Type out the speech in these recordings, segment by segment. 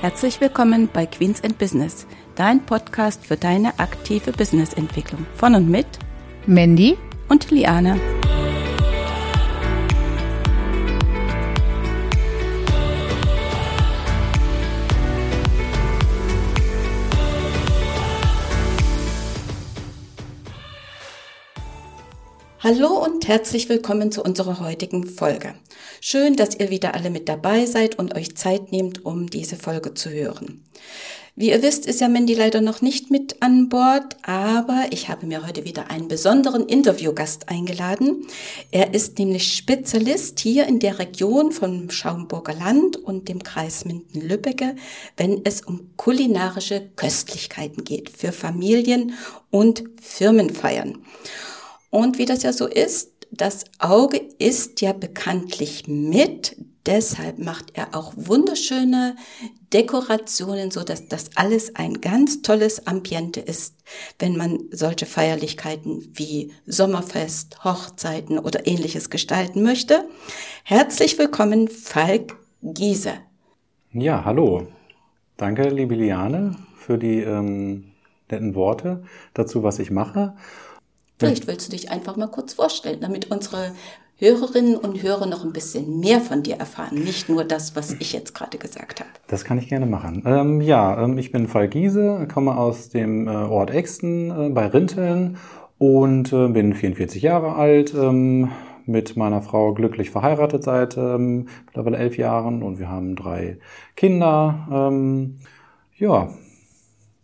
Herzlich willkommen bei Queens and Business, dein Podcast für deine aktive Businessentwicklung. Von und mit Mandy und Liane. Hallo und herzlich willkommen zu unserer heutigen Folge. Schön, dass ihr wieder alle mit dabei seid und euch Zeit nehmt, um diese Folge zu hören. Wie ihr wisst, ist ja Mandy leider noch nicht mit an Bord, aber ich habe mir heute wieder einen besonderen Interviewgast eingeladen. Er ist nämlich Spezialist hier in der Region vom Schaumburger Land und dem Kreis Minden-Lübbecke, wenn es um kulinarische Köstlichkeiten geht für Familien und Firmenfeiern. Und wie das ja so ist, das Auge ist ja bekanntlich mit, deshalb macht er auch wunderschöne Dekorationen, so dass das alles ein ganz tolles Ambiente ist, wenn man solche Feierlichkeiten wie Sommerfest, Hochzeiten oder ähnliches gestalten möchte. Herzlich willkommen, Falk Giese. Ja, hallo. Danke, liebe Liane, für die ähm, netten Worte dazu, was ich mache. Vielleicht willst du dich einfach mal kurz vorstellen, damit unsere Hörerinnen und Hörer noch ein bisschen mehr von dir erfahren, nicht nur das, was ich jetzt gerade gesagt habe. Das kann ich gerne machen. Ähm, ja, ähm, ich bin Fall Giese, komme aus dem äh, Ort Exten äh, bei Rinteln und äh, bin 44 Jahre alt, ähm, mit meiner Frau glücklich verheiratet seit ähm, mittlerweile elf Jahren und wir haben drei Kinder. Ja,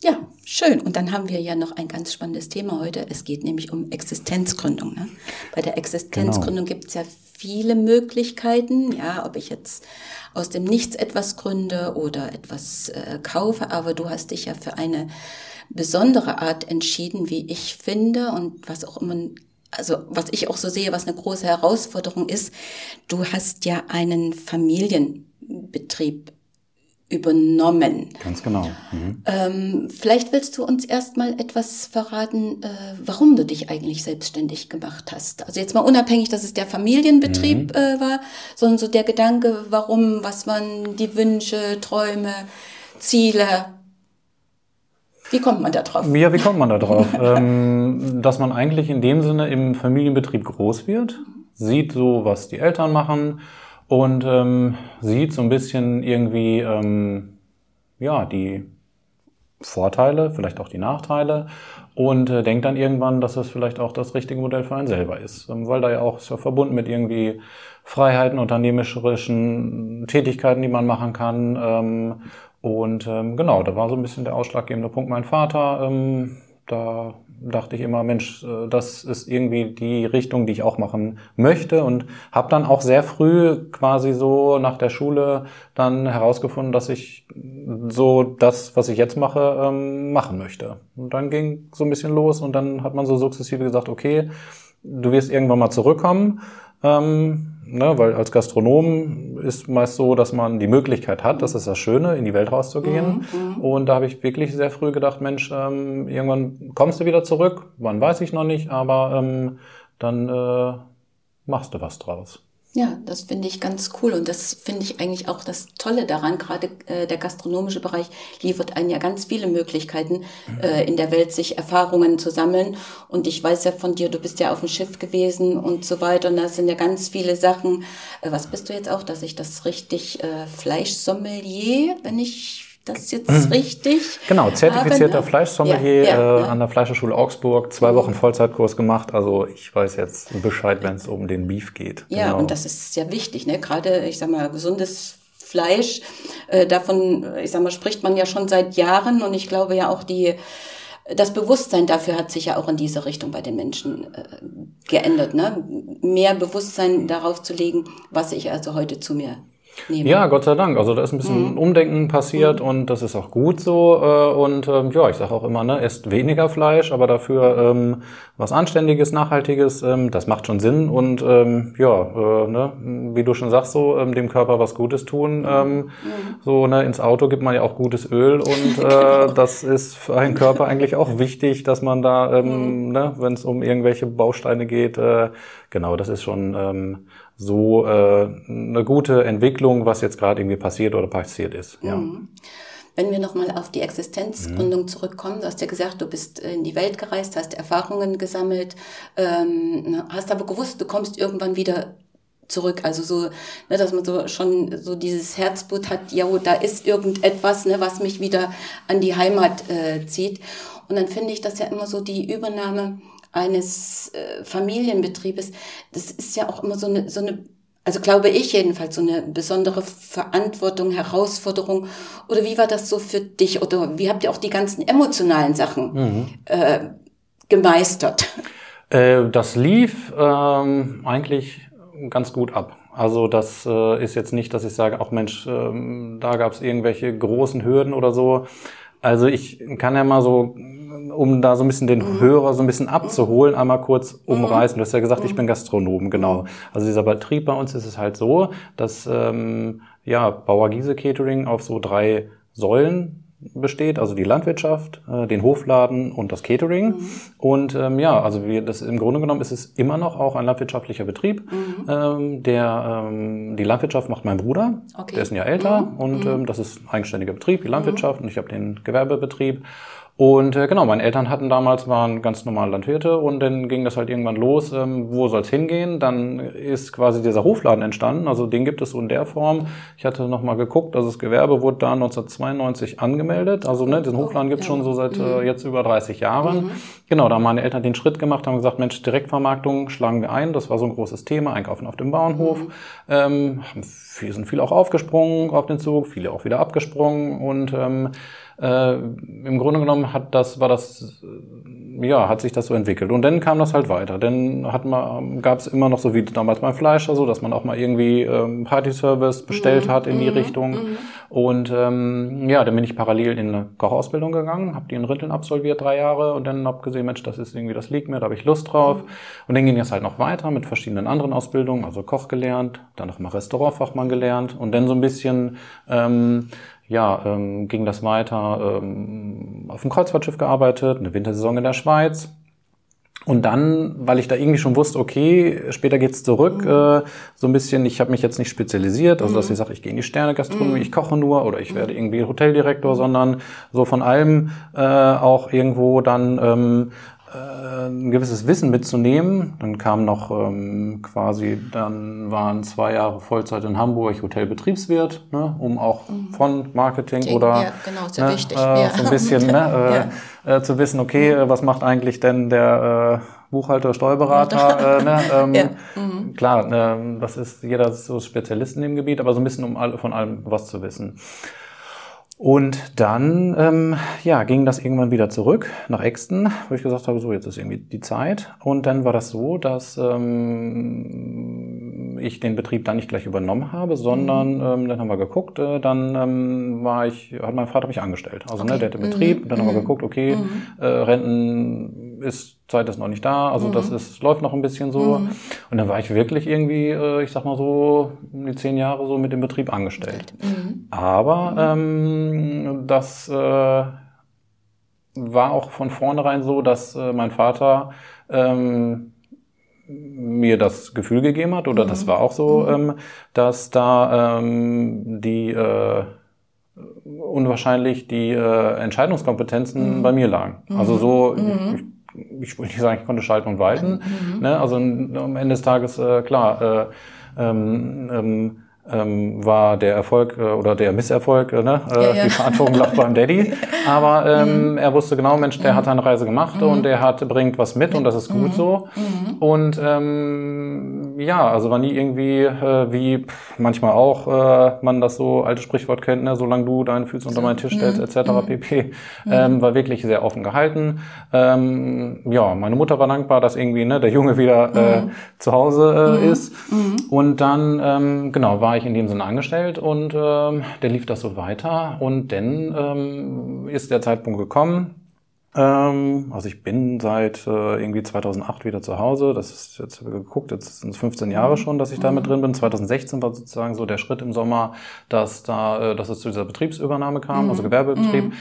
ja, schön. Und dann haben wir ja noch ein ganz spannendes Thema heute. Es geht nämlich um Existenzgründung. Ne? Bei der Existenzgründung genau. gibt es ja viele Möglichkeiten, ja, ob ich jetzt aus dem Nichts etwas gründe oder etwas äh, kaufe, aber du hast dich ja für eine besondere Art entschieden, wie ich finde und was auch immer also was ich auch so sehe, was eine große Herausforderung ist, du hast ja einen Familienbetrieb übernommen. Ganz genau. Mhm. Ähm, vielleicht willst du uns erstmal etwas verraten, äh, warum du dich eigentlich selbstständig gemacht hast. Also jetzt mal unabhängig, dass es der Familienbetrieb mhm. äh, war, sondern so der Gedanke, warum, was waren die Wünsche, Träume, Ziele. Wie kommt man da drauf? Ja, wie kommt man da drauf? ähm, dass man eigentlich in dem Sinne im Familienbetrieb groß wird, sieht so, was die Eltern machen, und ähm, sieht so ein bisschen irgendwie ähm, ja die Vorteile, vielleicht auch die Nachteile und äh, denkt dann irgendwann, dass es vielleicht auch das richtige Modell für einen selber ist, ähm, weil da ja auch ist ja verbunden mit irgendwie Freiheiten, unternehmerischen Tätigkeiten, die man machen kann. Ähm, und ähm, genau, da war so ein bisschen der ausschlaggebende Punkt mein Vater. Ähm, da dachte ich immer, Mensch, äh, das ist irgendwie die Richtung, die ich auch machen möchte und habe dann auch sehr früh quasi so nach der Schule dann herausgefunden, dass ich so das, was ich jetzt mache, ähm, machen möchte. Und dann ging so ein bisschen los und dann hat man so sukzessive gesagt, okay, du wirst irgendwann mal zurückkommen. Ähm, ne, weil als Gastronom ist meist so, dass man die Möglichkeit hat, das ist das Schöne, in die Welt rauszugehen. Mhm, mhm. und da habe ich wirklich sehr früh gedacht, Mensch, ähm, irgendwann kommst du wieder zurück, wann weiß ich noch nicht, aber ähm, dann äh, machst du was draus. Ja, das finde ich ganz cool und das finde ich eigentlich auch das Tolle daran. Gerade äh, der gastronomische Bereich liefert einen ja ganz viele Möglichkeiten, äh, in der Welt sich Erfahrungen zu sammeln. Und ich weiß ja von dir, du bist ja auf dem Schiff gewesen und so weiter. Und da sind ja ganz viele Sachen. Äh, was bist du jetzt auch, dass ich das richtig äh, Fleischsommelier, wenn ich das jetzt mhm. richtig? Genau, zertifizierter ne? Fleischsommelier ja, ja, äh, ja. an der Fleischhochschule Augsburg, zwei Wochen Vollzeitkurs gemacht. Also ich weiß jetzt Bescheid, wenn es um den Beef geht. Ja, genau. und das ist sehr wichtig, ne? Gerade, ich sag mal, gesundes Fleisch, äh, davon, ich sag mal, spricht man ja schon seit Jahren und ich glaube ja auch die das Bewusstsein dafür hat sich ja auch in diese Richtung bei den Menschen äh, geändert, ne? Mehr Bewusstsein darauf zu legen, was ich also heute zu mir nehmen. Ja, Gott sei Dank. Also da ist ein bisschen mhm. Umdenken passiert mhm. und das ist auch gut so. Äh, und ähm, ja, ich sage auch immer, ne, esst weniger Fleisch, aber dafür ähm, was Anständiges, Nachhaltiges, ähm, das macht schon Sinn. Und ähm, ja, äh, ne, wie du schon sagst, so ähm, dem Körper was Gutes tun. Mhm. Ähm, mhm. So ne, ins Auto gibt man ja auch gutes Öl und äh, das ist für einen Körper eigentlich auch wichtig, dass man da, mhm. ne, wenn es um irgendwelche Bausteine geht, äh, genau, das ist schon so äh, eine gute Entwicklung, was jetzt gerade irgendwie passiert oder passiert ist. Ja. Mhm. Wenn wir nochmal auf die Existenzgründung mhm. zurückkommen, du hast ja gesagt, du bist in die Welt gereist, hast Erfahrungen gesammelt, ähm, hast aber gewusst, du kommst irgendwann wieder zurück. Also so, ne, dass man so schon so dieses Herzblut hat, ja, da ist irgendetwas, ne, was mich wieder an die Heimat äh, zieht. Und dann finde ich das ja immer so die Übernahme eines äh, Familienbetriebes. Das ist ja auch immer so eine, so eine also glaube ich jedenfalls, so eine besondere Verantwortung, Herausforderung. Oder wie war das so für dich? Oder wie habt ihr auch die ganzen emotionalen Sachen mhm. äh, gemeistert? Äh, das lief ähm, eigentlich ganz gut ab. Also das äh, ist jetzt nicht, dass ich sage, auch Mensch, ähm, da gab es irgendwelche großen Hürden oder so. Also ich kann ja mal so um da so ein bisschen den mhm. Hörer so ein bisschen abzuholen, einmal kurz umreißen. Du hast ja gesagt, ich bin Gastronom, genau. Also dieser Betrieb bei uns ist es halt so, dass ähm, ja Bauer Giese Catering auf so drei Säulen besteht, also die Landwirtschaft, äh, den Hofladen und das Catering. Mhm. Und ähm, ja, also wir, das im Grunde genommen ist es immer noch auch ein landwirtschaftlicher Betrieb. Mhm. Ähm, der ähm, die Landwirtschaft macht mein Bruder, okay. der ist ein Jahr älter mhm. und mhm. ähm, das ist ein eigenständiger Betrieb, die Landwirtschaft und ich habe den Gewerbebetrieb. Und äh, genau, meine Eltern hatten damals, waren ganz normale Landwirte und dann ging das halt irgendwann los, ähm, wo soll's hingehen? Dann ist quasi dieser Hofladen entstanden, also den gibt es so in der Form. Ich hatte nochmal geguckt, also das Gewerbe wurde da 1992 angemeldet, also ne, diesen Hofladen gibt's schon so seit äh, mhm. jetzt über 30 Jahren. Mhm. Genau, da haben meine Eltern den Schritt gemacht, haben gesagt, Mensch, Direktvermarktung schlagen wir ein, das war so ein großes Thema, Einkaufen auf dem Bauernhof. Mhm. Ähm, wir sind viele auch aufgesprungen auf den Zug, viele auch wieder abgesprungen und ähm, äh, im Grunde genommen hat das, war das, äh, ja, hat sich das so entwickelt. Und dann kam das halt weiter. Dann hat man, gab es immer noch so wie damals beim Fleischer, so dass man auch mal irgendwie ähm, Party-Service bestellt mhm. hat in die mhm. Richtung. Mhm. Und ähm, ja, dann bin ich parallel in eine Kochausbildung gegangen, habe die in Ritteln absolviert, drei Jahre, und dann hab gesehen, Mensch, das ist irgendwie, das liegt mir, da habe ich Lust drauf. Und dann ging es halt noch weiter mit verschiedenen anderen Ausbildungen, also Koch gelernt, dann noch mal Restaurantfachmann gelernt und dann so ein bisschen ähm, ja, ähm, ging das weiter, ähm, auf dem Kreuzfahrtschiff gearbeitet, eine Wintersaison in der Schweiz. Und dann, weil ich da irgendwie schon wusste, okay, später geht's zurück, mhm. äh, so ein bisschen, ich habe mich jetzt nicht spezialisiert, also dass mhm. ich sage, ich gehe in die Sterne-Gastronomie, mhm. ich koche nur oder ich werde irgendwie Hoteldirektor, sondern so von allem äh, auch irgendwo dann ähm, äh, ein gewisses Wissen mitzunehmen. Dann kam noch ähm, quasi, dann waren zwei Jahre Vollzeit in Hamburg Hotelbetriebswirt, ne, um auch mhm. von Marketing oder ja, genau, sehr ne, wichtig. Äh, ja. so ein bisschen ne, äh, ja. äh, zu wissen, okay, mhm. was macht eigentlich denn der äh, Buchhalter, Steuerberater? äh, ne, ähm, ja. mhm. Klar, äh, das ist jeder so Spezialist in dem Gebiet, aber so ein bisschen um all, von allem was zu wissen. Und dann ähm, ja, ging das irgendwann wieder zurück nach Exton, wo ich gesagt habe, so jetzt ist irgendwie die Zeit. Und dann war das so, dass ähm, ich den Betrieb dann nicht gleich übernommen habe, sondern mhm. ähm, dann haben wir geguckt, äh, dann ähm, war ich, hat mein Vater mich angestellt. Also ne, okay. ne, der hatte Betrieb, mhm. dann haben wir mhm. geguckt, okay, mhm. äh, Renten ist Zeit ist noch nicht da, also mhm. das ist, läuft noch ein bisschen so. Mhm. Und dann war ich wirklich irgendwie, äh, ich sag mal so, um die zehn Jahre so mit dem Betrieb angestellt. Mhm. Aber ähm, das äh, war auch von vornherein so, dass äh, mein Vater ähm, mir das Gefühl gegeben hat, oder das mhm. war auch so, mhm. ähm, dass da ähm, die äh, unwahrscheinlich die äh, Entscheidungskompetenzen mhm. bei mir lagen. Also so, ich, ich will nicht sagen, ich konnte schalten und walten. Mhm. Ne? Also am Ende des Tages, äh, klar, äh, ähm, ähm, ähm, war der Erfolg äh, oder der Misserfolg, äh, ne? Äh, ja, ja. die Verantwortung lag beim Daddy. Aber ähm, mhm. er wusste genau, Mensch, der mhm. hat eine Reise gemacht mhm. und der hat bringt was mit und das ist gut mhm. so. Mhm. Und ähm, ja, also war nie irgendwie äh, wie pff, manchmal auch äh, man das so alte Sprichwort kennt, ne? solange du deine Füße unter meinen Tisch stellst etc. pp. Ähm, war wirklich sehr offen gehalten. Ähm, ja, meine Mutter war dankbar, dass irgendwie ne, der Junge wieder äh, zu Hause äh, ist. Und dann ähm, genau war ich in dem Sinne angestellt und ähm, der lief das so weiter. Und dann ähm, ist der Zeitpunkt gekommen, Ähm, also ich bin seit äh, irgendwie 2008 wieder zu Hause. Das ist jetzt geguckt, jetzt sind es 15 Jahre mhm. schon, dass ich da mit mhm. drin bin. 2016 war sozusagen so der Schritt im Sommer, dass da, äh, dass es zu dieser Betriebsübernahme kam, mhm. also Gewerbebetrieb.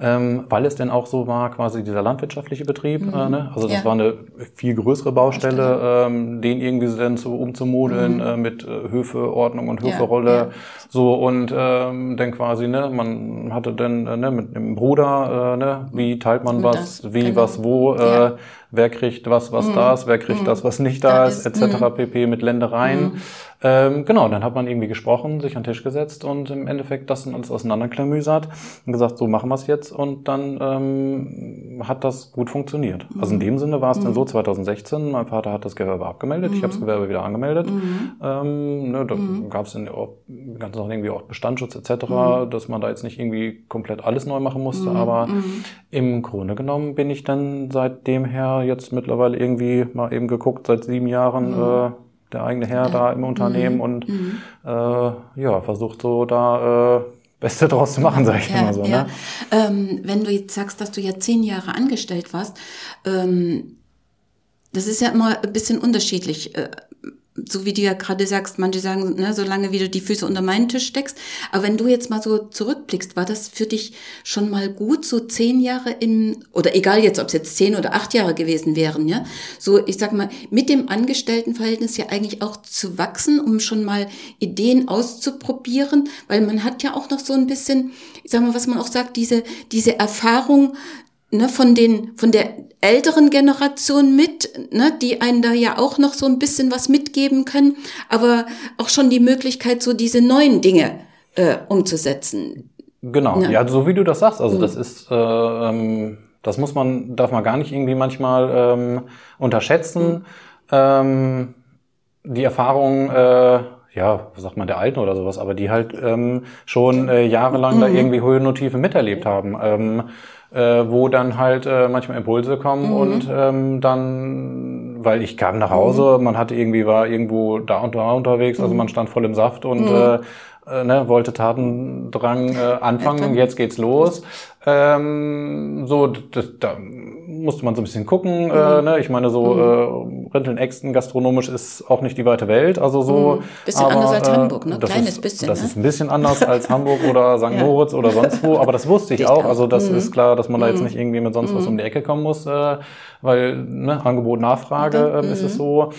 Ähm, weil es denn auch so war, quasi dieser landwirtschaftliche Betrieb. Mhm. Äh, ne? Also das ja. war eine viel größere Baustelle, ähm, den irgendwie dann so umzumodeln mhm. äh, mit äh, Höfeordnung und Höferolle. Ja, ja. So und ähm, dann quasi, ne, man hatte dann äh, ne, mit dem Bruder, äh, ne, wie teilt man was, das, wie, genau. was, wo, äh, wer kriegt was, was mhm. da ist, wer kriegt mhm. das, was nicht da, da ist, etc. Mhm. pp. mit Ländereien. Mhm. Ähm, genau, dann hat man irgendwie gesprochen, sich an den Tisch gesetzt und im Endeffekt das dann alles auseinanderklamüsert und gesagt, so machen wir es jetzt und dann ähm, hat das gut funktioniert. Mhm. Also in dem Sinne war es mhm. dann so 2016, mein Vater hat das Gewerbe abgemeldet, mhm. ich habe das Gewerbe wieder angemeldet. Mhm. Ähm, ne, da mhm. gab es dann auch ganz noch irgendwie auch Bestandsschutz etc., mhm. dass man da jetzt nicht irgendwie komplett alles neu machen musste, aber im Grunde genommen bin ich dann seitdem her jetzt mittlerweile irgendwie mal eben geguckt, seit sieben Jahren äh, der eigene Herr da im Unternehmen mhm. und mhm. äh, ja, versucht so da äh, Beste draus zu machen, sage ich ja, immer so. Ja. Ne? Ähm, wenn du jetzt sagst, dass du ja zehn Jahre angestellt warst, ähm, das ist ja immer ein bisschen unterschiedlich. So wie du ja gerade sagst, manche sagen, ne, solange wie du die Füße unter meinen Tisch steckst. Aber wenn du jetzt mal so zurückblickst, war das für dich schon mal gut, so zehn Jahre in, oder egal jetzt, ob es jetzt zehn oder acht Jahre gewesen wären, ja, so, ich sag mal, mit dem Angestelltenverhältnis ja eigentlich auch zu wachsen, um schon mal Ideen auszuprobieren, weil man hat ja auch noch so ein bisschen, ich sag mal, was man auch sagt, diese, diese Erfahrung, ne, von den, von der älteren Generation mit, ne, die einen da ja auch noch so ein bisschen was mitgeben können, aber auch schon die Möglichkeit, so diese neuen Dinge äh, umzusetzen. Genau, ja. ja, so wie du das sagst, also mhm. das ist, äh, ähm, das muss man, darf man gar nicht irgendwie manchmal ähm, unterschätzen. Mhm. Ähm, die Erfahrung, äh, ja, was sagt man, der Alten oder sowas, aber die halt ähm, schon äh, jahrelang mhm. da irgendwie Höhen und Tiefen miterlebt haben. Ähm, äh, wo dann halt äh, manchmal Impulse kommen mhm. und ähm, dann, weil ich kam nach Hause, mhm. man hatte irgendwie, war irgendwo da und da unterwegs, also mhm. man stand voll im Saft und mhm. äh, äh, ne, wollte Tatendrang äh, anfangen, jetzt geht's los. Ähm, so, das, da musste man so ein bisschen gucken. Äh, mhm. Äh, ne? Ich meine, so mhm. äh, Rinteln-Exten gastronomisch ist auch nicht die weite Welt. Also so. Mhm. Bisschen aber, anders als äh, Hamburg, ne? Kleines ist, bisschen. Das ne? ist ein bisschen anders als Hamburg oder St. ja. Moritz oder sonst wo. Aber das wusste ich auch. Also das mhm. ist klar, dass man da jetzt mhm. nicht irgendwie mit sonst was um die Ecke kommen muss, äh, weil ne, Angebot, Nachfrage äh, ist es so.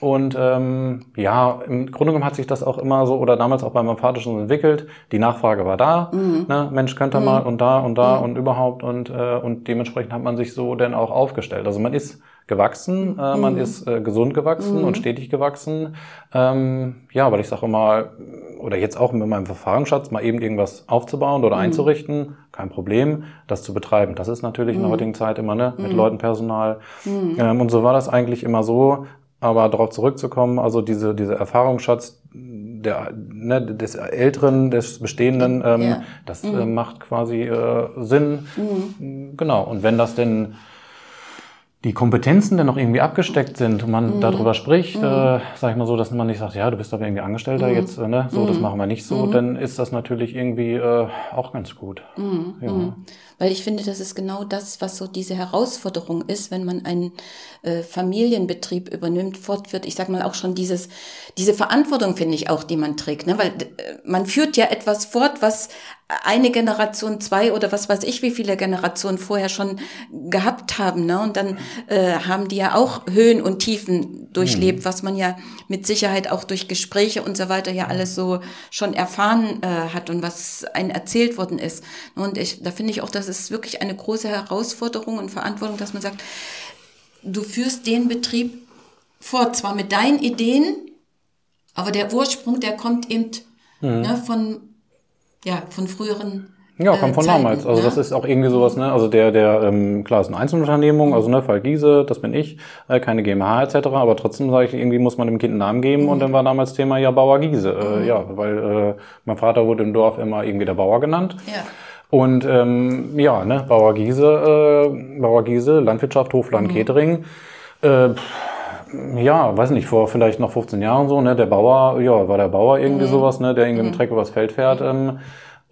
Und ähm, ja, im Grunde genommen hat sich das auch immer so oder damals auch bei meinem Vater schon entwickelt. Die Nachfrage war da, mhm. ne? Mensch, könnte mhm. mal und da und da mhm. und überhaupt und äh, und dementsprechend hat man sich so denn auch aufgestellt. Also man ist gewachsen, äh, man mhm. ist äh, gesund gewachsen und mhm. stetig gewachsen. Ähm, ja, weil ich sage mal, oder jetzt auch mit meinem Verfahrensschatz mal eben irgendwas aufzubauen oder mhm. einzurichten, kein Problem, das zu betreiben. Das ist natürlich in der heutigen Zeit immer ne, mit Leuten, Personal. Ähm, und so war das eigentlich immer so, aber darauf zurückzukommen, also diese, diese Erfahrungsschatz der, ne, des Älteren, des Bestehenden, ähm, ja. das mhm. äh, macht quasi äh, Sinn. Mhm. Genau. Und wenn das denn die Kompetenzen dann noch irgendwie abgesteckt sind und man mhm. darüber spricht, mhm. äh, sag ich mal so, dass man nicht sagt, ja, du bist aber irgendwie Angestellter mhm. jetzt, äh, ne, so, das mhm. machen wir nicht so, mhm. dann ist das natürlich irgendwie äh, auch ganz gut. Mhm. Ja. Weil ich finde, das ist genau das, was so diese Herausforderung ist, wenn man einen äh, Familienbetrieb übernimmt, fortführt. Ich sag mal auch schon dieses, diese Verantwortung finde ich auch, die man trägt, ne? weil äh, man führt ja etwas fort, was eine Generation, zwei oder was weiß ich, wie viele Generationen vorher schon gehabt haben. Ne? Und dann äh, haben die ja auch Höhen und Tiefen durchlebt, mhm. was man ja mit Sicherheit auch durch Gespräche und so weiter ja alles so schon erfahren äh, hat und was einem erzählt worden ist. Und ich, da finde ich auch, das ist wirklich eine große Herausforderung und Verantwortung, dass man sagt, du führst den Betrieb vor, zwar mit deinen Ideen, aber der Ursprung, der kommt eben mhm. ne, von ja, von früheren ja, kommt von Zeiten, damals. Also ja? das ist auch irgendwie sowas, ne? Also der, der, ähm, klar, ist eine Einzelunternehmung, also ne, Fall Giese, das bin ich, äh, keine GmbH etc. Aber trotzdem sage ich, irgendwie muss man dem Kind einen Namen geben mhm. und dann war damals Thema ja Bauer Giese. Äh, mhm. Ja, weil äh, mein Vater wurde im Dorf immer irgendwie der Bauer genannt. Ja. Und ähm, ja, ne, Bauer Giese, äh, Bauer Giese, Landwirtschaft, Hofland, mhm. Catering. Äh, ja, weiß nicht, vor vielleicht noch 15 Jahren so, ne, der Bauer, ja, war der Bauer irgendwie mhm. sowas, ne, der irgendwie mhm. mit Trecker übers Feld fährt. Ähm,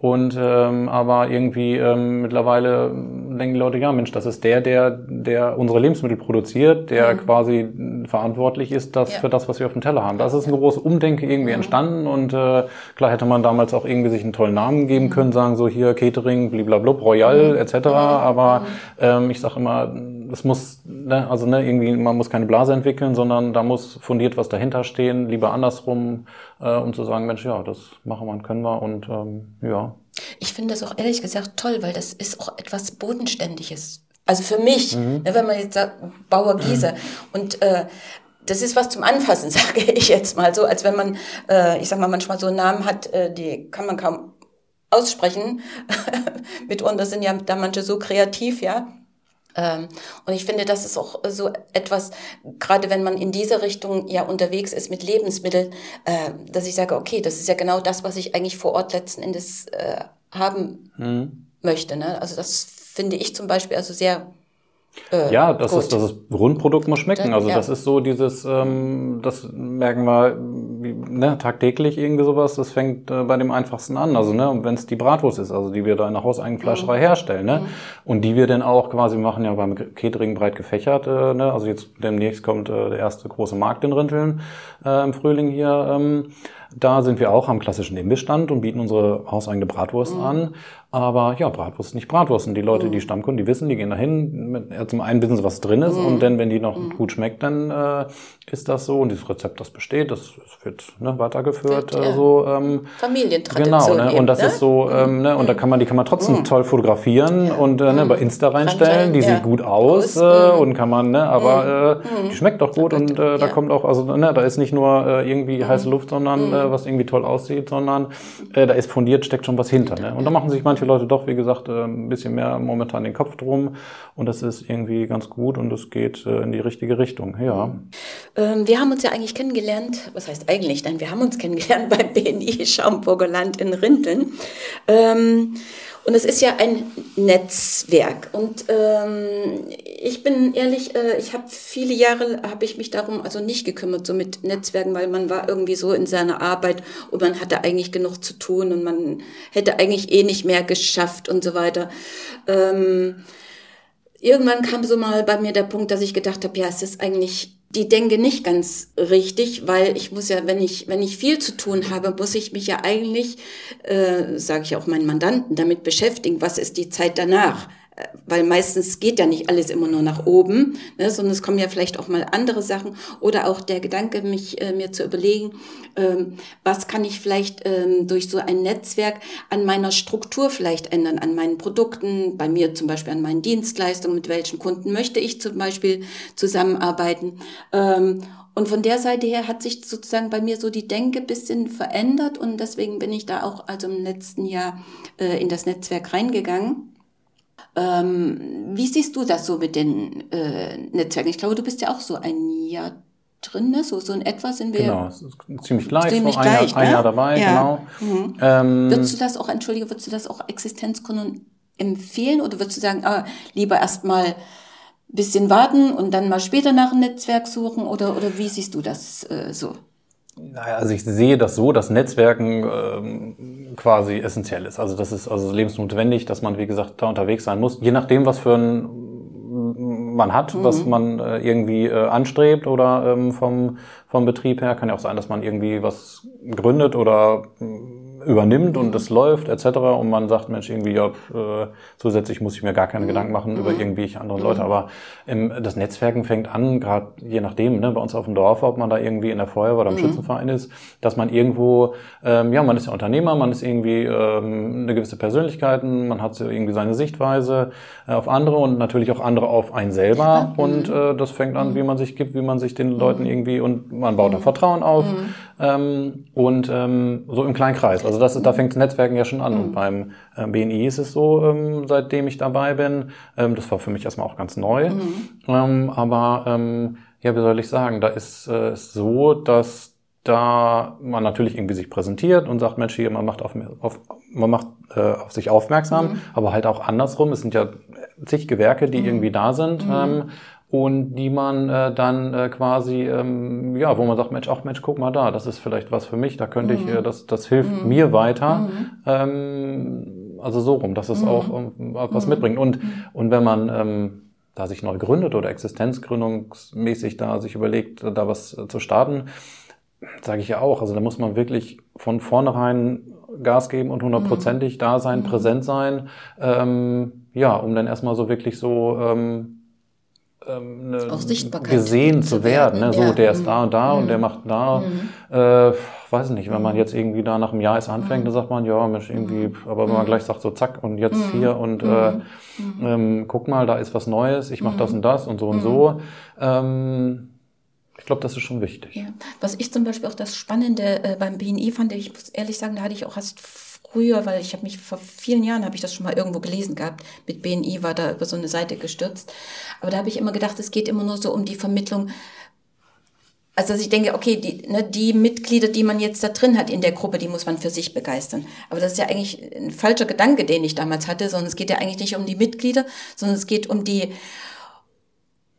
Und ähm, aber irgendwie ähm, mittlerweile denken die Leute, ja Mensch, das ist der, der, der unsere Lebensmittel produziert, der mhm. quasi verantwortlich ist das, ja. für das, was wir auf dem Teller haben. Das ist ein großes Umdenke irgendwie mhm. entstanden und äh, klar hätte man damals auch irgendwie sich einen tollen Namen geben mhm. können, sagen so hier Catering, blablabla, Royal mhm. etc. Mhm. Aber ähm, ich sage immer, es muss, ne, also ne, irgendwie, man muss keine Blase entwickeln, sondern da muss fundiert was dahinter stehen, lieber andersrum, äh, um zu sagen, Mensch, ja, das machen wir und können wir und ähm, ja. Ich finde das auch ehrlich gesagt toll, weil das ist auch etwas Bodenständiges. Also für mich, mhm. ne, wenn man jetzt sagt, Bauer Giese. Mhm. Und äh, das ist was zum Anfassen, sage ich jetzt mal so, als wenn man, äh, ich sag mal, manchmal so einen Namen hat, äh, die kann man kaum aussprechen. Mitunter sind ja da manche so kreativ, ja. Ähm, und ich finde, das ist auch so etwas, gerade wenn man in diese Richtung ja unterwegs ist mit Lebensmitteln, äh, dass ich sage, okay, das ist ja genau das, was ich eigentlich vor Ort letzten Endes äh, haben mhm. möchte. Ne? Also das finde ich zum Beispiel also sehr äh, ja, das ist, das ist Grundprodukt muss schmecken. Also ja. das ist so dieses, ähm, das merken wir ne, tagtäglich irgendwie sowas. Das fängt äh, bei dem einfachsten an. Also ne, wenn es die Bratwurst ist, also die wir da in der hauseigenen Fleischerei mhm. herstellen, ne, mhm. und die wir dann auch quasi machen ja beim Catering breit gefächert. Äh, ne, also jetzt demnächst kommt äh, der erste große Markt in Rinteln äh, im Frühling hier. Ähm, da sind wir auch am klassischen Imbissstand und bieten unsere hauseigene Bratwurst mhm. an. Aber ja, Bratwurst nicht Bratwurst. Und die Leute, mhm. die Stammkunden, die wissen, die gehen dahin. Mit, ja, zum einen wissen sie, was drin ist. Mhm. Und dann, wenn die noch mhm. gut schmeckt, dann äh, ist das so. Und dieses Rezept, das besteht, das, das wird ne, weitergeführt. Wird, äh, so, ähm, Familientradition. Genau, ne? und das ne? ist so, ähm, ne? und da mhm. kann man, die kann man trotzdem mhm. toll fotografieren ja. und äh, ne, bei Insta reinstellen. Die ja. sieht gut aus äh, und kann man, ne, aber äh, die schmeckt doch gut und äh, da kommt auch, also ne, da ist nicht nur äh, irgendwie heiße Luft, sondern äh, was irgendwie toll aussieht aussieht, sondern äh, da ist fundiert, steckt schon was hinter. Ne? Und da machen sich manche Leute doch, wie gesagt, äh, ein bisschen mehr momentan den Kopf drum und das ist irgendwie ganz gut und es geht äh, in die richtige Richtung. Ja. Ähm, wir haben uns ja eigentlich kennengelernt, was heißt eigentlich? Nein, wir haben uns kennengelernt beim BNI Schaumburger Land in Rinteln. Und es ist ja ein Netzwerk. Und ähm, ich bin ehrlich, äh, ich habe viele Jahre, habe ich mich darum also nicht gekümmert, so mit Netzwerken, weil man war irgendwie so in seiner Arbeit und man hatte eigentlich genug zu tun und man hätte eigentlich eh nicht mehr geschafft und so weiter. Ähm, irgendwann kam so mal bei mir der Punkt, dass ich gedacht habe, ja, es ist eigentlich die denke nicht ganz richtig, weil ich muss ja, wenn ich, wenn ich viel zu tun habe, muss ich mich ja eigentlich, äh, sage ich auch meinen Mandanten, damit beschäftigen, was ist die Zeit danach weil meistens geht ja nicht alles immer nur nach oben, ne, sondern es kommen ja vielleicht auch mal andere Sachen oder auch der Gedanke, mich äh, mir zu überlegen, ähm, was kann ich vielleicht ähm, durch so ein Netzwerk an meiner Struktur vielleicht ändern, an meinen Produkten, bei mir zum Beispiel an meinen Dienstleistungen, mit welchen Kunden möchte ich zum Beispiel zusammenarbeiten. Ähm, und von der Seite her hat sich sozusagen bei mir so die Denke bisschen verändert und deswegen bin ich da auch also im letzten Jahr äh, in das Netzwerk reingegangen ähm, wie siehst du das so mit den äh, Netzwerken? Ich glaube, du bist ja auch so ein Jahr drin, ne? so, so in etwa sind wir. Genau, ziemlich gleich, ziemlich so ein, gleich, Jahr, ne? ein Jahr dabei, ja. genau. Mhm. Ähm, würdest du das auch, entschuldige, würdest du das auch Existenzkunden empfehlen oder würdest du sagen, ah, lieber erstmal bisschen warten und dann mal später nach einem Netzwerk suchen oder, oder wie siehst du das äh, so? Naja, also ich sehe das so, dass Netzwerken ähm, quasi essentiell ist. Also das ist also lebensnotwendig, dass man, wie gesagt, da unterwegs sein muss. Je nachdem, was für ein man hat, mhm. was man äh, irgendwie äh, anstrebt oder ähm, vom, vom Betrieb her. Kann ja auch sein, dass man irgendwie was gründet oder übernimmt und es läuft etc. und man sagt, Mensch, irgendwie, ja, äh, zusätzlich muss ich mir gar keine mhm. Gedanken machen über mhm. irgendwelche anderen Leute. Mhm. Aber ähm, das Netzwerken fängt an, gerade je nachdem, ne, bei uns auf dem Dorf, ob man da irgendwie in der Feuerwehr oder im mhm. Schützenverein ist, dass man irgendwo, ähm, ja, man ist ja Unternehmer, man ist irgendwie ähm, eine gewisse Persönlichkeit, man hat so irgendwie seine Sichtweise äh, auf andere und natürlich auch andere auf einen selber. Mhm. Und äh, das fängt an, wie man sich gibt, wie man sich den Leuten irgendwie und man baut da Vertrauen auf. Ähm, und ähm, so im kleinen Kreis. Also das, da fängt das Netzwerken ja schon an. Mhm. Und beim äh, BNI ist es so, ähm, seitdem ich dabei bin, ähm, das war für mich erstmal auch ganz neu. Mhm. Ähm, aber ähm, ja, wie soll ich sagen, da ist äh, so, dass da man natürlich irgendwie sich präsentiert und sagt, Mensch, hier, man macht auf, auf man macht äh, auf sich aufmerksam, mhm. aber halt auch andersrum. Es sind ja zig Gewerke, die mhm. irgendwie da sind. Mhm. Ähm, und die man äh, dann äh, quasi, ähm, ja, wo man sagt, Mensch, ach Mensch, guck mal da, das ist vielleicht was für mich, da könnte mhm. ich, äh, das, das hilft mhm. mir weiter. Mhm. Ähm, also so rum, dass es auch ähm, was mhm. mitbringt. Und, mhm. und wenn man ähm, da sich neu gründet oder existenzgründungsmäßig da sich überlegt, da was zu starten, sage ich ja auch, also da muss man wirklich von vornherein Gas geben und hundertprozentig mhm. da sein, präsent sein, ähm, ja, um dann erstmal so wirklich so ähm, ähm, gesehen zu werden. Ne? So, ja. der ist da und da mhm. und der mhm. macht da. Mhm. Äh, weiß nicht, wenn man mhm. jetzt irgendwie da nach einem Jahr erst anfängt, dann sagt man, ja, Mensch, irgendwie, aber wenn man gleich sagt, so zack, und jetzt hier und äh, ähm, guck mal, da ist was Neues, ich mache das und das und so und so. Ähm, ich glaube, das ist schon wichtig. Ja. Was ich zum Beispiel auch das Spannende äh, beim BNI fand, ich muss ehrlich sagen, da hatte ich auch erst früher, weil ich habe mich vor vielen Jahren, habe ich das schon mal irgendwo gelesen gehabt, mit BNI war da über so eine Seite gestürzt. Aber da habe ich immer gedacht, es geht immer nur so um die Vermittlung. Also dass ich denke, okay, die, ne, die Mitglieder, die man jetzt da drin hat in der Gruppe, die muss man für sich begeistern. Aber das ist ja eigentlich ein falscher Gedanke, den ich damals hatte, sondern es geht ja eigentlich nicht um die Mitglieder, sondern es geht um die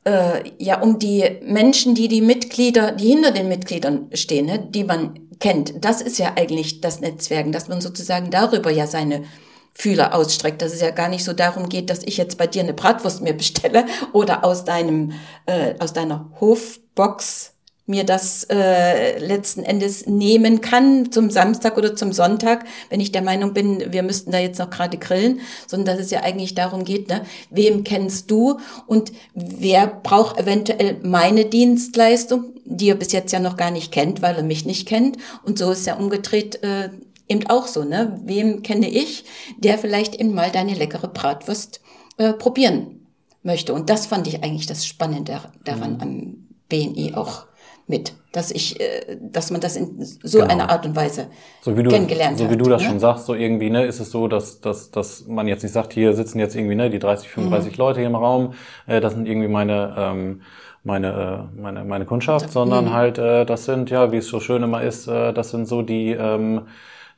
äh, ja um die Menschen, die die Mitglieder, die hinter den Mitgliedern stehen, ne, die man kennt. Das ist ja eigentlich das Netzwerken, dass man sozusagen darüber ja seine Fühler ausstreckt, dass es ja gar nicht so darum geht, dass ich jetzt bei dir eine Bratwurst mir bestelle oder aus deinem äh, aus deiner Hofbox mir das äh, letzten Endes nehmen kann zum Samstag oder zum Sonntag, wenn ich der Meinung bin, wir müssten da jetzt noch gerade grillen, sondern dass es ja eigentlich darum geht, ne, wem kennst du und wer braucht eventuell meine Dienstleistung, die er bis jetzt ja noch gar nicht kennt, weil er mich nicht kennt. Und so ist ja umgedreht äh, eben auch so, ne? Wem kenne ich, der vielleicht eben mal deine leckere Bratwurst äh, probieren möchte. Und das fand ich eigentlich das Spannende daran mhm. am BNI auch mit, dass ich, äh, dass man das in so genau. einer Art und Weise so wie du, kennengelernt so hat. So wie du das ne? schon sagst, so irgendwie, ne, ist es so, dass, dass, dass man jetzt nicht sagt, hier sitzen jetzt irgendwie, ne, die 30, 35 mhm. Leute hier im Raum, äh, das sind irgendwie meine, ähm, meine, äh, meine, meine Kundschaft, sondern mhm. halt, äh, das sind, ja, wie es so schön immer ist, äh, das sind so die, ähm,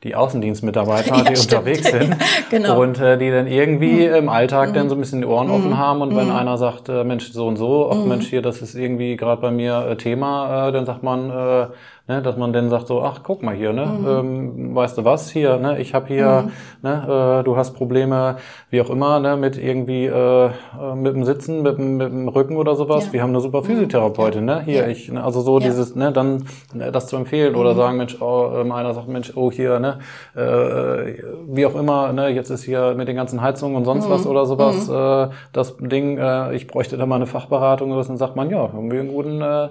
die Außendienstmitarbeiter, ja, die stimmt. unterwegs sind genau. und äh, die dann irgendwie mhm. im Alltag mhm. dann so ein bisschen die Ohren mhm. offen haben und wenn mhm. einer sagt, äh, Mensch, so und so, ach mhm. Mensch, hier, das ist irgendwie gerade bei mir äh, Thema, äh, dann sagt man, äh, ne, dass man dann sagt so, ach guck mal hier, ne, mhm. ähm, weißt du was hier, ne, ich habe hier, mhm. ne, äh, du hast Probleme, wie auch immer, ne, mit irgendwie äh, äh mit dem Sitzen, mit, mit dem Rücken oder sowas. Ja. Wir haben eine super mhm. Physiotherapeutin, ne, hier, ja. ich, ne, also so dieses, ne, dann ne, das zu empfehlen oder mhm. sagen, Mensch, oh, ähm, einer sagt, Mensch, oh hier, ne, äh, wie auch immer, ne, jetzt ist hier mit den ganzen Heizungen und sonst was mhm. oder sowas äh, das Ding, äh, ich bräuchte da mal eine Fachberatung oder was, dann sagt man, ja, haben wir einen guten äh,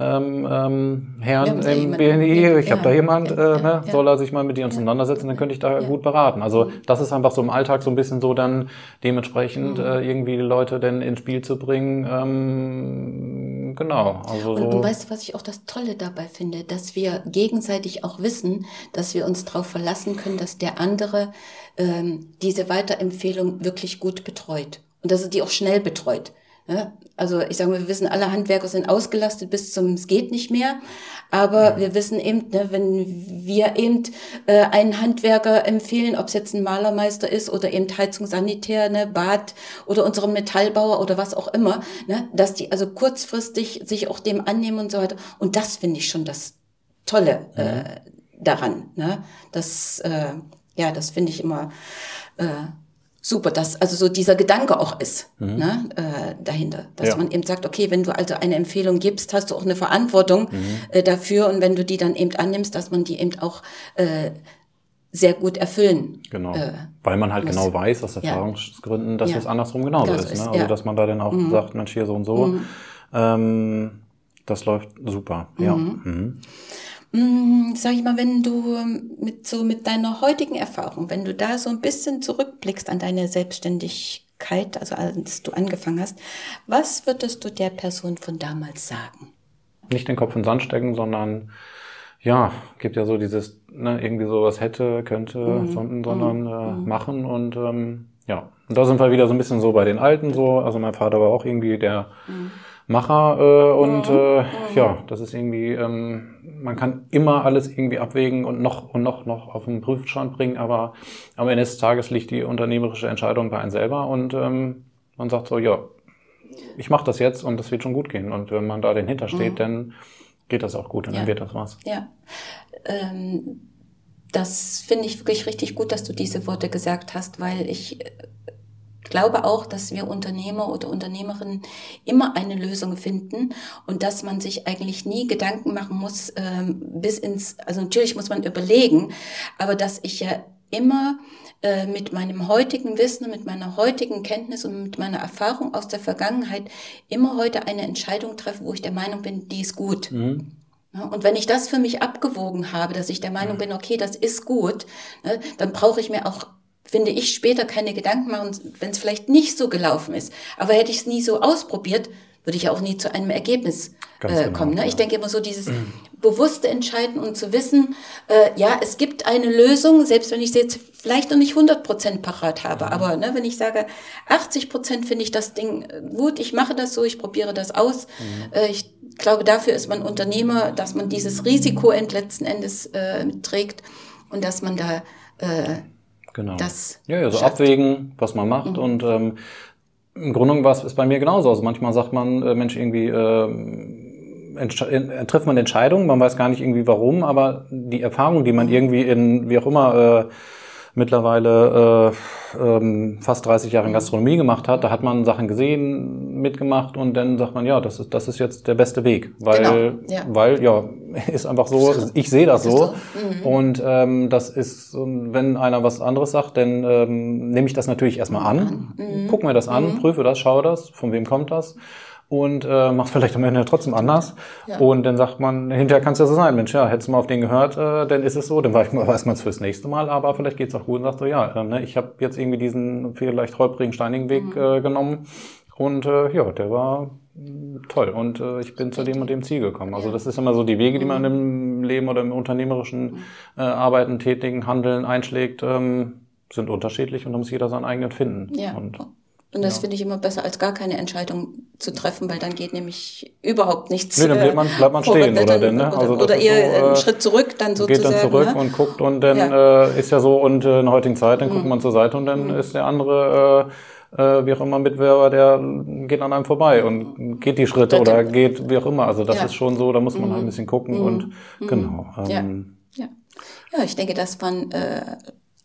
ähm, ähm, Herrn im BNI, ich habe da jemand, äh, ne, soll er sich mal mit dir auseinandersetzen, dann könnte ich da gut beraten. Also das ist einfach so im Alltag so ein bisschen so dann dementsprechend äh, irgendwie die Leute denn ins Spiel zu bringen. Ähm, genau. Also und, so. und weißt du, was ich auch das Tolle dabei finde, dass wir gegenseitig auch wissen, dass wir uns darauf verlassen können, dass der andere ähm, diese Weiterempfehlung wirklich gut betreut und dass er die auch schnell betreut. Ja, also ich sage mal, wir wissen, alle Handwerker sind ausgelastet bis zum es geht nicht mehr. Aber ja. wir wissen eben, ne, wenn wir eben äh, einen Handwerker empfehlen, ob es jetzt ein Malermeister ist oder eben Heizung, Sanitär, ne, Bad oder unseren Metallbauer oder was auch immer, ne, dass die also kurzfristig sich auch dem annehmen und so weiter. Und das finde ich schon das Tolle äh, ja. daran. Ne? Das, äh, ja, das finde ich immer. Äh, super, dass also so dieser Gedanke auch ist mhm. ne, äh, dahinter, dass ja. man eben sagt, okay, wenn du also eine Empfehlung gibst, hast du auch eine Verantwortung mhm. äh, dafür und wenn du die dann eben annimmst, dass man die eben auch äh, sehr gut erfüllen. Genau. Äh, Weil man halt muss. genau weiß aus Erfahrungsgründen, dass ja. es andersrum genauso das ist. Ne? Also dass man da dann auch mhm. sagt, Mensch, hier so und so. Mhm. Ähm, das läuft super. Ja. Mhm. mhm. Mm, sag ich mal, wenn du mit so mit deiner heutigen Erfahrung, wenn du da so ein bisschen zurückblickst an deine Selbstständigkeit, also als du angefangen hast, was würdest du der Person von damals sagen? Nicht den Kopf in den Sand stecken, sondern ja, gibt ja so dieses, ne, irgendwie sowas hätte, könnte, mhm. sondern mhm. Äh, mhm. machen und ähm, ja. Und da sind wir wieder so ein bisschen so bei den Alten so. Also mein Vater war auch irgendwie der mhm. Macher äh, und äh, ja, das ist irgendwie, ähm, man kann immer alles irgendwie abwägen und noch und noch noch auf den Prüfstand bringen, aber am Ende des Tages liegt die unternehmerische Entscheidung bei einem selber und ähm, man sagt so, ja, ich mache das jetzt und das wird schon gut gehen. Und wenn man da dahinter steht, mhm. dann geht das auch gut und ja. dann wird das was. Ja. Ähm, das finde ich wirklich richtig gut, dass du diese Worte gesagt hast, weil ich äh, glaube auch, dass wir Unternehmer oder Unternehmerinnen immer eine Lösung finden und dass man sich eigentlich nie Gedanken machen muss, ähm, bis ins, also natürlich muss man überlegen, aber dass ich ja immer äh, mit meinem heutigen Wissen, mit meiner heutigen Kenntnis und mit meiner Erfahrung aus der Vergangenheit immer heute eine Entscheidung treffe, wo ich der Meinung bin, die ist gut. Mhm. Und wenn ich das für mich abgewogen habe, dass ich der Meinung mhm. bin, okay, das ist gut, ne, dann brauche ich mir auch finde ich, später keine Gedanken machen, wenn es vielleicht nicht so gelaufen ist. Aber hätte ich es nie so ausprobiert, würde ich auch nie zu einem Ergebnis äh, genau, kommen. Ne? Ja. Ich denke immer so dieses mhm. bewusste Entscheiden und zu wissen, äh, ja, es gibt eine Lösung, selbst wenn ich sie jetzt vielleicht noch nicht 100 Prozent parat habe. Mhm. Aber ne, wenn ich sage, 80 Prozent finde ich das Ding äh, gut, ich mache das so, ich probiere das aus. Mhm. Äh, ich glaube, dafür ist man Unternehmer, dass man dieses Risiko letzten Endes äh, trägt und dass man da äh, Genau. Das ja, ja, so schafft. abwägen, was man macht. Mhm. Und ähm, im Grunde genommen ist bei mir genauso. Also manchmal sagt man, äh, Mensch, irgendwie äh, trifft man Entscheidungen, man weiß gar nicht irgendwie warum, aber die Erfahrung, die man mhm. irgendwie in, wie auch immer, äh, mittlerweile äh, ähm, fast 30 Jahre in Gastronomie gemacht hat, da hat man Sachen gesehen, mitgemacht und dann sagt man, ja, das ist, das ist jetzt der beste Weg, weil, genau, ja. weil ja, ist einfach so, ich sehe das so mhm. und ähm, das ist, wenn einer was anderes sagt, dann ähm, nehme ich das natürlich erstmal an, mhm. guck mir das an, mhm. prüfe das, schaue das, von wem kommt das und äh, macht vielleicht am Ende trotzdem anders. Ja. Und dann sagt man, hinterher kann es ja so sein, Mensch, ja, hättest du mal auf den gehört, äh, dann ist es so, dann weiß man es fürs nächste Mal, aber vielleicht geht's auch gut und sagt so, ja, äh, ne, ich habe jetzt irgendwie diesen vielleicht holprigen, steinigen Weg mhm. äh, genommen und äh, ja, der war toll und äh, ich bin zu dem und dem Ziel gekommen. Also das ist immer so die Wege, die man mhm. im Leben oder im unternehmerischen mhm. äh, Arbeiten, Tätigen, Handeln einschlägt, ähm, sind unterschiedlich und da muss jeder seinen eigenen finden. Ja. Und und das ja. finde ich immer besser, als gar keine Entscheidung zu treffen, weil dann geht nämlich überhaupt nichts. Nee, dann bleibt man, bleibt man stehen, oder denn, ne? Also oder, oder eher so, einen äh, Schritt zurück dann sozusagen. Geht dann zurück ne? und guckt und dann ja. äh, ist ja so, und äh, in der heutigen Zeit, dann mhm. guckt man zur Seite und dann mhm. ist der andere, äh, äh, wie auch immer, Mitwerber, der geht an einem vorbei und geht die Schritte das oder geht wie auch immer. Also das ja. ist schon so, da muss man mhm. halt ein bisschen gucken mhm. und mhm. genau. Ähm, ja. ja. Ja, ich denke, das waren äh,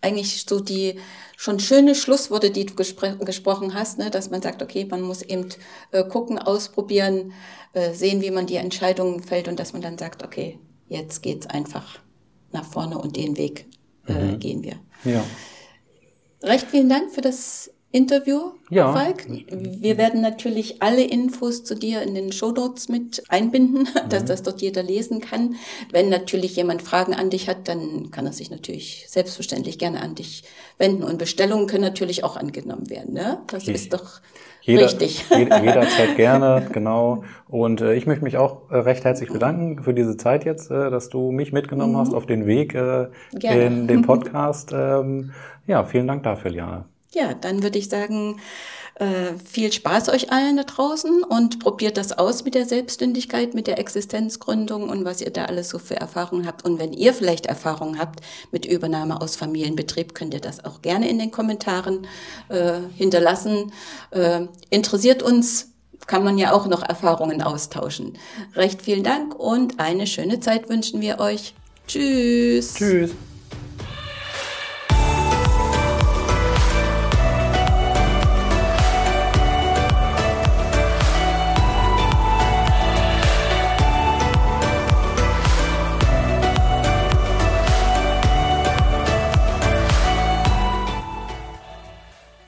eigentlich so die schon schöne Schlussworte, die du gespr gesprochen hast, ne? dass man sagt, okay, man muss eben äh, gucken, ausprobieren, äh, sehen, wie man die Entscheidungen fällt und dass man dann sagt, okay, jetzt geht's einfach nach vorne und den Weg äh, mhm. gehen wir. Ja. Recht vielen Dank für das Interview, ja. Falk. Wir werden natürlich alle Infos zu dir in den Show Notes mit einbinden, mhm. dass das dort jeder lesen kann. Wenn natürlich jemand Fragen an dich hat, dann kann er sich natürlich selbstverständlich gerne an dich wenden. Und Bestellungen können natürlich auch angenommen werden. Ne? Das okay. ist doch jeder, richtig. jederzeit gerne, genau. Und äh, ich möchte mich auch äh, recht herzlich bedanken für diese Zeit jetzt, äh, dass du mich mitgenommen mhm. hast auf den Weg äh, in den Podcast. Ähm, ja, vielen Dank dafür, Liane. Ja, dann würde ich sagen, äh, viel Spaß euch allen da draußen und probiert das aus mit der Selbstständigkeit, mit der Existenzgründung und was ihr da alles so für Erfahrungen habt. Und wenn ihr vielleicht Erfahrungen habt mit Übernahme aus Familienbetrieb, könnt ihr das auch gerne in den Kommentaren äh, hinterlassen. Äh, interessiert uns, kann man ja auch noch Erfahrungen austauschen. Recht vielen Dank und eine schöne Zeit wünschen wir euch. Tschüss. Tschüss.